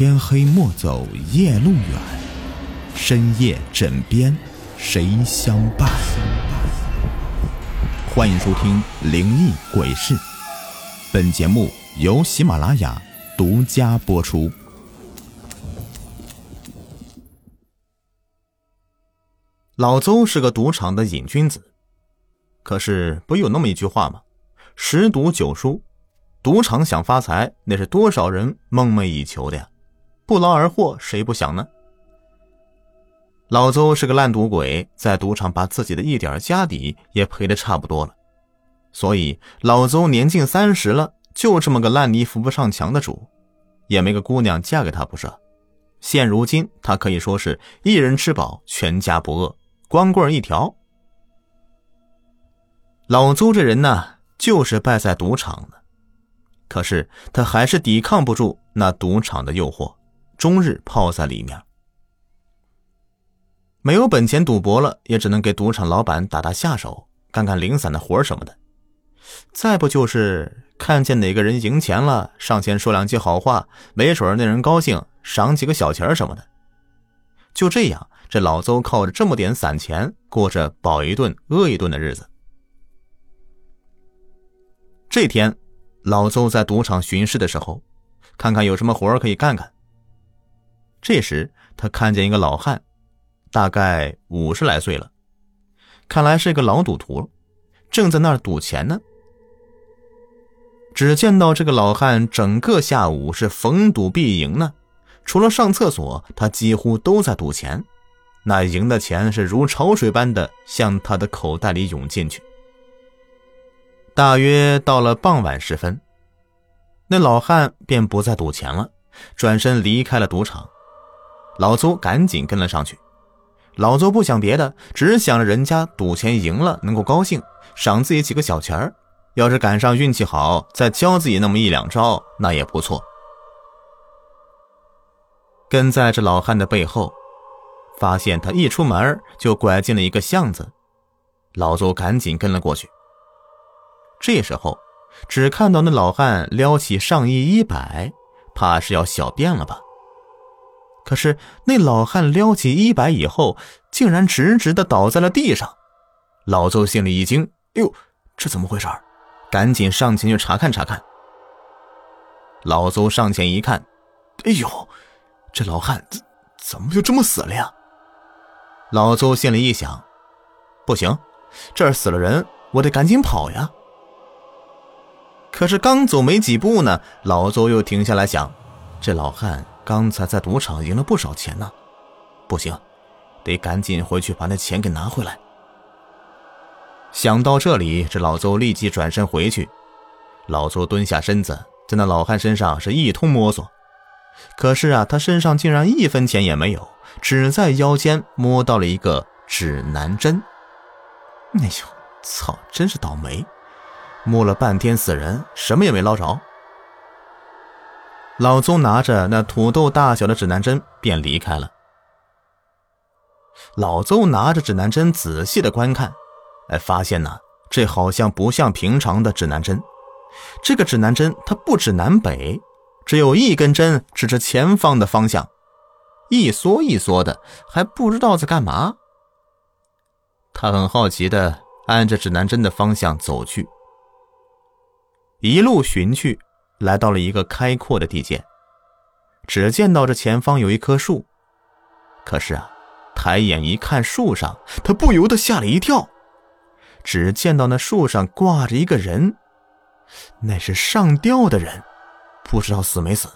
天黑莫走夜路远，深夜枕边谁相伴？欢迎收听《灵异鬼事》，本节目由喜马拉雅独家播出。老邹是个赌场的瘾君子，可是不有那么一句话吗？十赌九输，赌场想发财，那是多少人梦寐以求的呀！不劳而获，谁不想呢？老邹是个烂赌鬼，在赌场把自己的一点家底也赔得差不多了，所以老邹年近三十了，就这么个烂泥扶不上墙的主，也没个姑娘嫁给他不是？现如今他可以说是一人吃饱，全家不饿。光棍一条，老邹这人呢，就是败在赌场了。可是他还是抵抗不住那赌场的诱惑，终日泡在里面。没有本钱赌博了，也只能给赌场老板打打下手，干干零散的活什么的。再不就是看见哪个人赢钱了，上前说两句好话，没准那人高兴，赏几个小钱什么的。就这样。这老邹靠着这么点散钱，过着饱一顿饿一顿的日子。这天，老邹在赌场巡视的时候，看看有什么活可以干干。这时，他看见一个老汉，大概五十来岁了，看来是个老赌徒，正在那儿赌钱呢。只见到这个老汉整个下午是逢赌必赢呢，除了上厕所，他几乎都在赌钱。那赢的钱是如潮水般的向他的口袋里涌进去。大约到了傍晚时分，那老汉便不再赌钱了，转身离开了赌场。老邹赶紧跟了上去。老邹不想别的，只想着人家赌钱赢了能够高兴，赏自己几个小钱儿。要是赶上运气好，再教自己那么一两招，那也不错。跟在这老汉的背后。发现他一出门就拐进了一个巷子，老邹赶紧跟了过去。这时候，只看到那老汉撩起上衣衣摆，怕是要小便了吧？可是那老汉撩起衣摆以后，竟然直直的倒在了地上。老邹心里一惊：“哟，这怎么回事？”赶紧上前去查看查看。老邹上前一看，哎呦，这老汉怎怎么就这么死了呀？老邹心里一想：“不行，这儿死了人，我得赶紧跑呀。”可是刚走没几步呢，老邹又停下来想：“这老汉刚才在赌场赢了不少钱呢，不行，得赶紧回去把那钱给拿回来。”想到这里，这老邹立即转身回去。老邹蹲下身子，在那老汉身上是一通摸索。可是啊，他身上竟然一分钱也没有，只在腰间摸到了一个指南针。哎呦，操！真是倒霉，摸了半天死人，什么也没捞着。老邹拿着那土豆大小的指南针便离开了。老邹拿着指南针仔细的观看，哎，发现呢，这好像不像平常的指南针，这个指南针它不指南北。只有一根针指着前方的方向，一缩一缩的，还不知道在干嘛。他很好奇的按着指南针的方向走去，一路寻去，来到了一个开阔的地界。只见到这前方有一棵树，可是啊，抬眼一看，树上他不由得吓了一跳。只见到那树上挂着一个人，那是上吊的人。不知道死没死，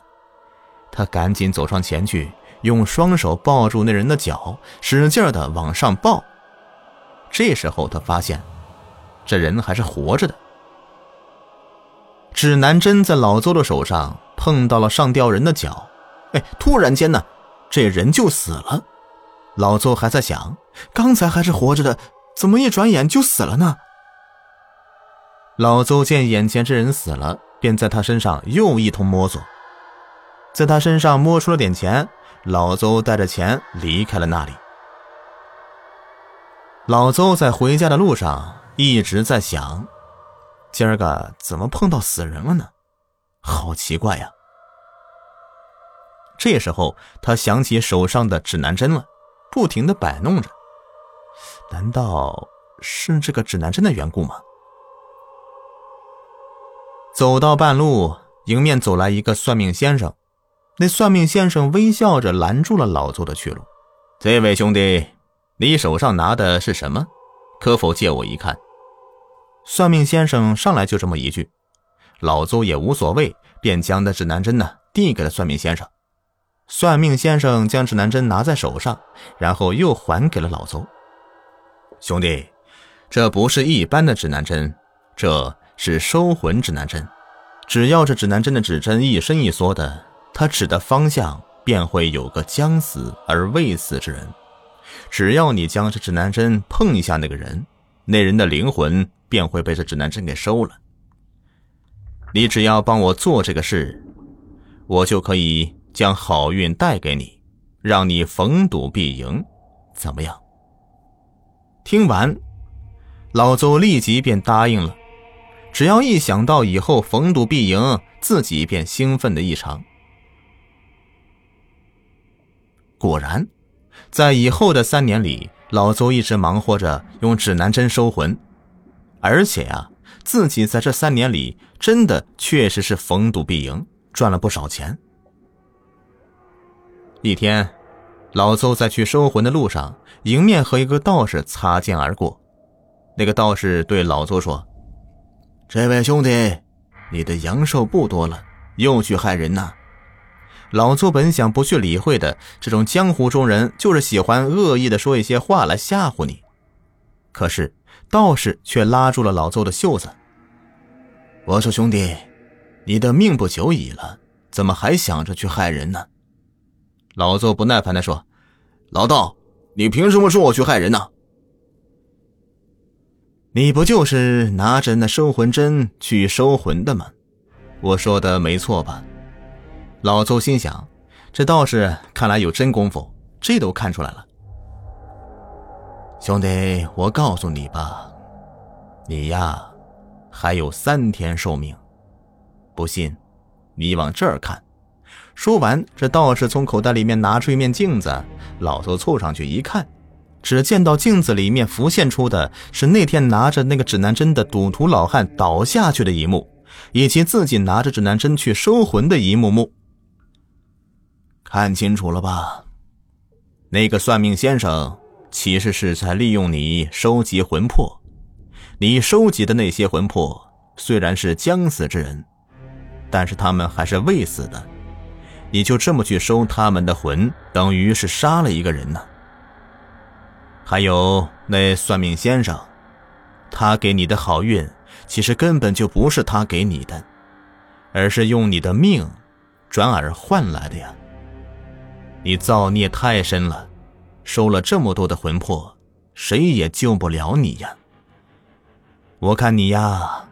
他赶紧走上前去，用双手抱住那人的脚，使劲的往上抱。这时候他发现，这人还是活着的。指南针在老邹的手上碰到了上吊人的脚，哎，突然间呢，这人就死了。老邹还在想，刚才还是活着的，怎么一转眼就死了呢？老邹见眼前这人死了。便在他身上又一通摸索，在他身上摸出了点钱，老邹带着钱离开了那里。老邹在回家的路上一直在想：今儿个怎么碰到死人了呢？好奇怪呀！这时候，他想起手上的指南针了，不停的摆弄着。难道是这个指南针的缘故吗？走到半路，迎面走来一个算命先生。那算命先生微笑着拦住了老邹的去路。这位兄弟，你手上拿的是什么？可否借我一看？算命先生上来就这么一句，老邹也无所谓，便将那指南针呢递给了算命先生。算命先生将指南针拿在手上，然后又还给了老邹。兄弟，这不是一般的指南针，这是收魂指南针。只要这指南针的指针一伸一缩的，它指的方向便会有个将死而未死之人。只要你将这指南针碰一下那个人，那人的灵魂便会被这指南针给收了。你只要帮我做这个事，我就可以将好运带给你，让你逢赌必赢，怎么样？听完，老邹立即便答应了。只要一想到以后逢赌必赢，自己便兴奋的异常。果然，在以后的三年里，老邹一直忙活着用指南针收魂，而且啊，自己在这三年里真的确实是逢赌必赢，赚了不少钱。一天。老邹在去收魂的路上，迎面和一个道士擦肩而过。那个道士对老邹说：“这位兄弟，你的阳寿不多了，又去害人呐！”老邹本想不去理会的，这种江湖中人就是喜欢恶意的说一些话来吓唬你。可是道士却拉住了老邹的袖子：“我说兄弟，你的命不久矣了，怎么还想着去害人呢？”老邹不耐烦地说：“老道，你凭什么说我去害人呢？你不就是拿着那收魂针去收魂的吗？我说的没错吧？”老邹心想：“这道士看来有真功夫，这都看出来了。”兄弟，我告诉你吧，你呀，还有三天寿命。不信，你往这儿看。说完，这道士从口袋里面拿出一面镜子，老头凑上去一看，只见到镜子里面浮现出的是那天拿着那个指南针的赌徒老汉倒下去的一幕，以及自己拿着指南针去收魂的一幕幕。看清楚了吧？那个算命先生其实是在利用你收集魂魄，你收集的那些魂魄虽然是将死之人，但是他们还是未死的。你就这么去收他们的魂，等于是杀了一个人呢。还有那算命先生，他给你的好运，其实根本就不是他给你的，而是用你的命转而换来的呀。你造孽太深了，收了这么多的魂魄，谁也救不了你呀。我看你呀，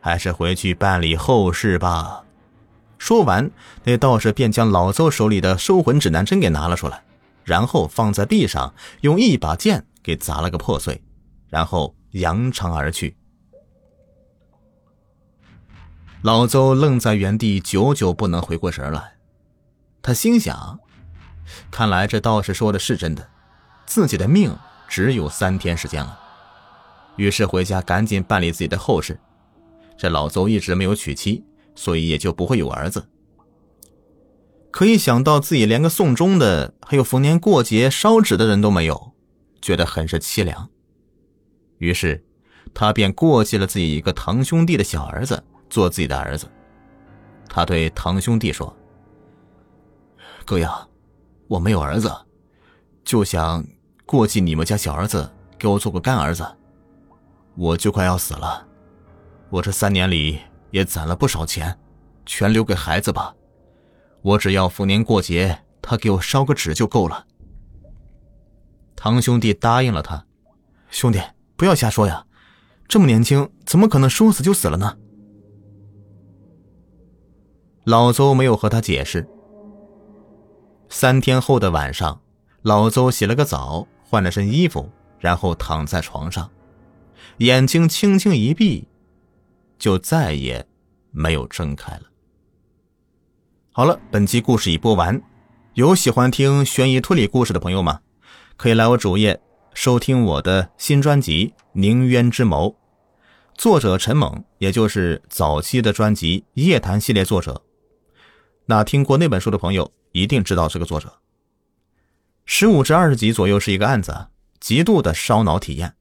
还是回去办理后事吧。说完，那道士便将老邹手里的收魂指南针给拿了出来，然后放在地上，用一把剑给砸了个破碎，然后扬长而去。老邹愣在原地，久久不能回过神来。他心想：看来这道士说的是真的，自己的命只有三天时间了。于是回家赶紧办理自己的后事。这老邹一直没有娶妻。所以也就不会有儿子。可以想到自己连个送终的，还有逢年过节烧纸的人都没有，觉得很是凄凉。于是，他便过继了自己一个堂兄弟的小儿子做自己的儿子。他对堂兄弟说：“哥呀，我没有儿子，就想过继你们家小儿子，给我做个干儿子。我就快要死了，我这三年里……”也攒了不少钱，全留给孩子吧。我只要逢年过节，他给我烧个纸就够了。堂兄弟答应了他。兄弟，不要瞎说呀，这么年轻，怎么可能说死就死了呢？老邹没有和他解释。三天后的晚上，老邹洗了个澡，换了身衣服，然后躺在床上，眼睛轻轻一闭。就再也没有睁开了。好了，本期故事已播完，有喜欢听悬疑推理故事的朋友吗？可以来我主页收听我的新专辑《宁渊之谋》，作者陈猛，也就是早期的专辑《夜谈》系列作者。那听过那本书的朋友一定知道这个作者。十五至二十集左右是一个案子，极度的烧脑体验，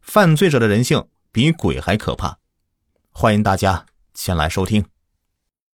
犯罪者的人性比鬼还可怕，欢迎大家前来收听。